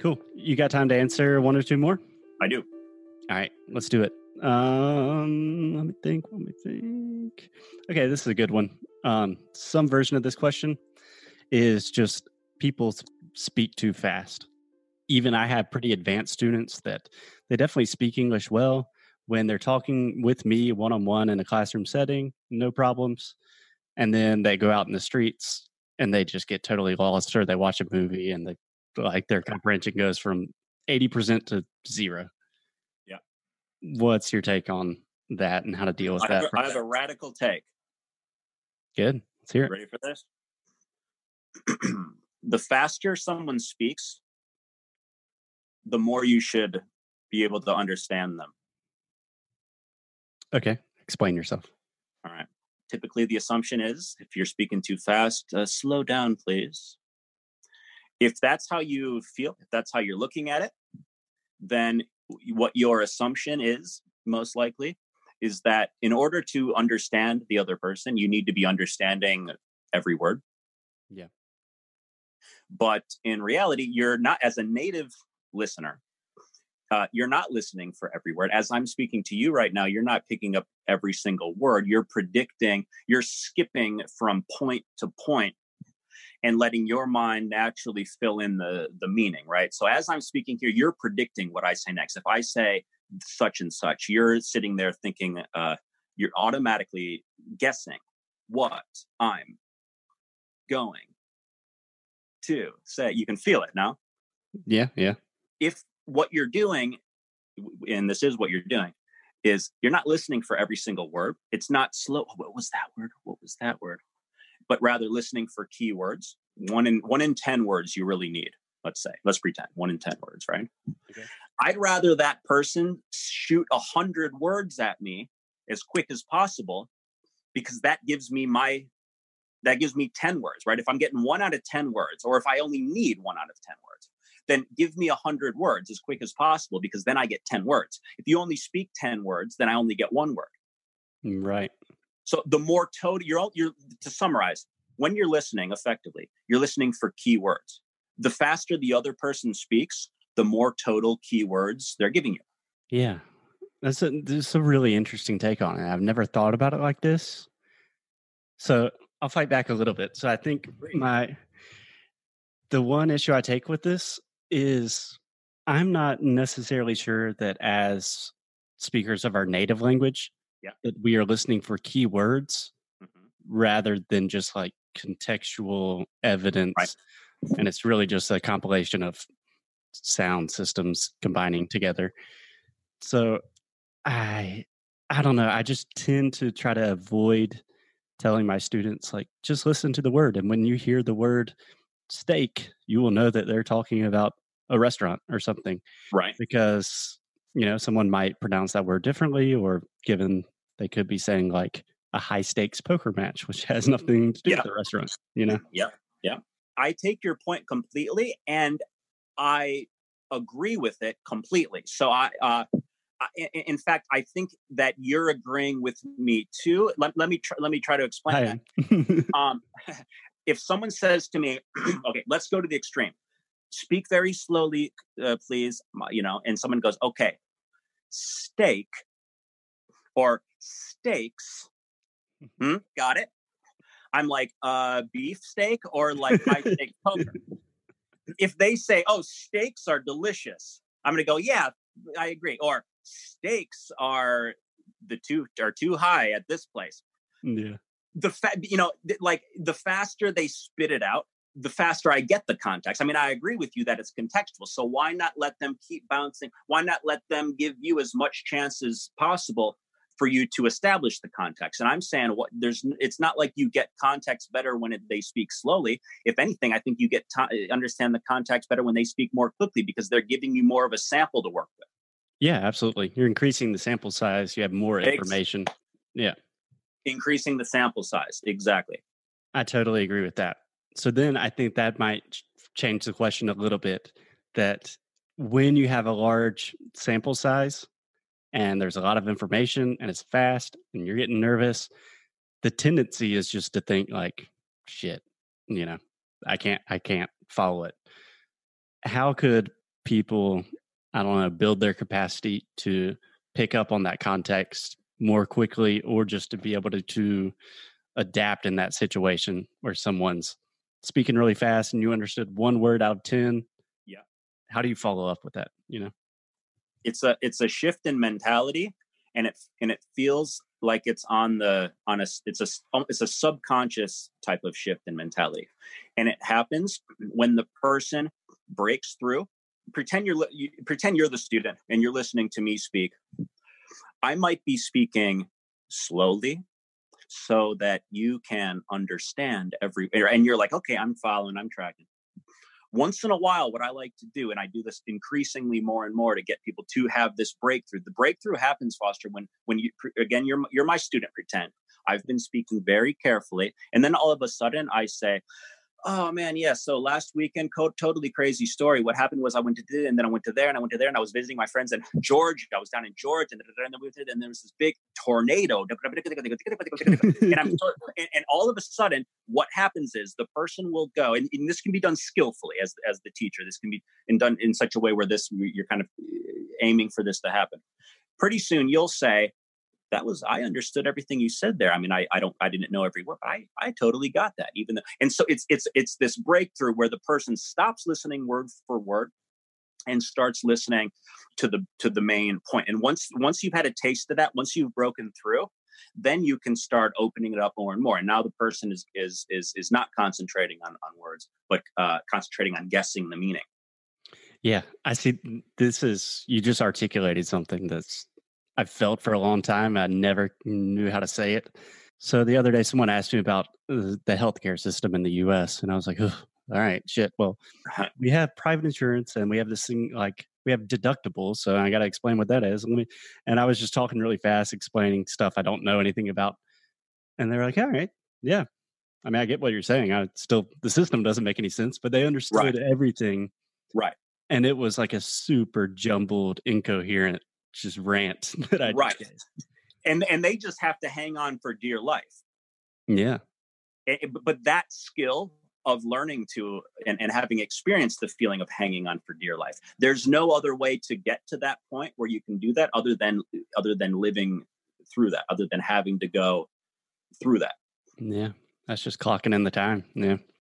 Cool. You got time to answer one or two more? I do. All right, let's do it. Um, let me think. Let me think. Okay, this is a good one. Um, some version of this question is just people speak too fast. Even I have pretty advanced students that they definitely speak English well when they're talking with me one on one in a classroom setting, no problems. And then they go out in the streets and they just get totally lost, or they watch a movie and they like their comprehension goes from 80% to zero. Yeah. What's your take on that and how to deal with I that? have, a, I have a radical take. Good. Let's hear it. Ready for this? the faster someone speaks, the more you should be able to understand them. Okay. Explain yourself. All right. Typically, the assumption is if you're speaking too fast, uh, slow down, please. If that's how you feel, if that's how you're looking at it, then what your assumption is, most likely, is that in order to understand the other person, you need to be understanding every word. Yeah. But in reality, you're not, as a native listener, uh, you're not listening for every word. As I'm speaking to you right now, you're not picking up every single word. You're predicting, you're skipping from point to point and letting your mind naturally fill in the the meaning, right? So as I'm speaking here, you're predicting what I say next. If I say such and such, you're sitting there thinking, uh, you're automatically guessing what I'm going to say. You can feel it now. Yeah. Yeah. If what you're doing, and this is what you're doing, is you're not listening for every single word. It's not slow. What was that word? What was that word? But rather listening for keywords. One in one in ten words you really need. Let's say. Let's pretend one in ten words, right? Okay. I'd rather that person shoot a hundred words at me as quick as possible because that gives me my that gives me 10 words right if i'm getting one out of 10 words or if i only need one out of 10 words then give me a 100 words as quick as possible because then I get 10 words. If you only speak 10 words, then I only get one word. Mm, right. So the more total you're all you're to summarize, when you're listening effectively, you're listening for keywords. The faster the other person speaks, the more total keywords they're giving you. Yeah. That's a that's a really interesting take on it. I've never thought about it like this. So I'll fight back a little bit. So I think my the one issue I take with this is I'm not necessarily sure that as speakers of our native language, Yeah. that we are listening for keywords Mhm. rather than just like contextual evidence. And it's really just a compilation of sound systems combining together. So I I don't know. I just tend to try to avoid telling my students like just listen to the word and when you hear the word steak, you will know that they're talking about a restaurant or something Right. because you know someone might pronounce that word differently or given they could be saying like a high stakes poker match which has nothing to do Yeah. with the restaurant you know Yeah. Yeah. I take your point completely and I agree with it completely. So I, uh, I- in, fact, I think that you're agreeing with me too. Let, let me try, let me try to explain I that. um, if someone says to me, okay, let's go to the extreme. Speak very slowly, uh, please. You know, and someone goes, okay, steak or steaks. Hmm, got it. I'm like, uh, beef steak or like high steak poker. If they say, oh, steaks are delicious, I'm gonna go, yeah, I agree. Or steaks are the two are too high at this place yeah the fa- you know th- like the faster they spit it out the faster i get the context. I mean i agree with you that it's contextual so why not let them keep bouncing? Why not let them give you as much chance as possible for you to establish the context? And i'm saying what there's it's not like you get context better when it, they speak slowly. If anything i think you get to eh, understand the context better when they speak more quickly because they're giving you more of a sample to work with. Yeah absolutely. You're increasing the sample size. You have more information. Yeah. Increasing the sample size. Exactly. I totally agree with that. So then I think that might change the question a little bit that when you have a large sample size and there's a lot of information and it's fast and you're getting nervous, the tendency is just to think like shit, you know, I can't I can't follow it. How could people, I don't know, build their capacity to pick up on that context more quickly or just to be able to, to adapt in that situation where someone's speaking really fast and you understood one word out of 10 yeah. how do you follow up with that you know? It's a it's a shift in mentality and it and it feels like it's on the on a it's a um, it's a subconscious type of shift in mentality. And it happens when the person breaks through pretend you're you, pretend you're the student and you're listening to me speak. I might be speaking slowly so that you can understand every and you're like okay i'm following i'm tracking. Once in a while what i like to do and i do this increasingly more and more to get people to have this breakthrough the breakthrough happens foster when when you again you're you're my student pretend. I've been speaking very carefully and then all of a sudden i say Oh man, yeah. So last weekend, co- totally crazy story. What happened was I went to this, and then I went to there, and I went to there, and I was visiting my friends in Georgia. I was down in Georgia, and, then we did, and there was this big tornado, and I'm and, and all of a sudden, what happens is the person will go, and, and, this can be done skillfully as as the teacher. This can be in, done in such a way where this you're kind of eh, aiming for this to happen. Pretty soon, you'll say, that was I understood everything you said there. I mean, I I don't I didn't know every word, but I I totally got that. Even though, and so it's it's it's this breakthrough where the person stops listening word for word and starts listening to the to the main point. And once once you've had a taste of that, once you've broken through, then you can start opening it up more and more. And now the person is is is is not concentrating on on words, but uh, concentrating on guessing the meaning. Yeah, I see. This is you just articulated something that's I've felt for a long time. I never knew how to say it. So the other day, someone asked me about uh, the healthcare system in the U.S., and I was like, all right, shit. Well, we have private insurance, and we have this thing like we have deductibles. So I got to explain what that is. Let me. And I was just talking really fast, explaining stuff I don't know anything about, and they're like, all right, yeah. I mean, I get what you're saying. I still the system doesn't make any sense, but they understood right. everything. Right. And it was like a super jumbled, incoherent just rant that I right. And and they just have to hang on for dear life. Yeah. Eh, eh, it, but that skill of learning to and, and having experienced the feeling of hanging on for dear life there's no other way to get to that point where you can do that other than other than living through that other than having to go through that yeah that's just clocking in the time yeah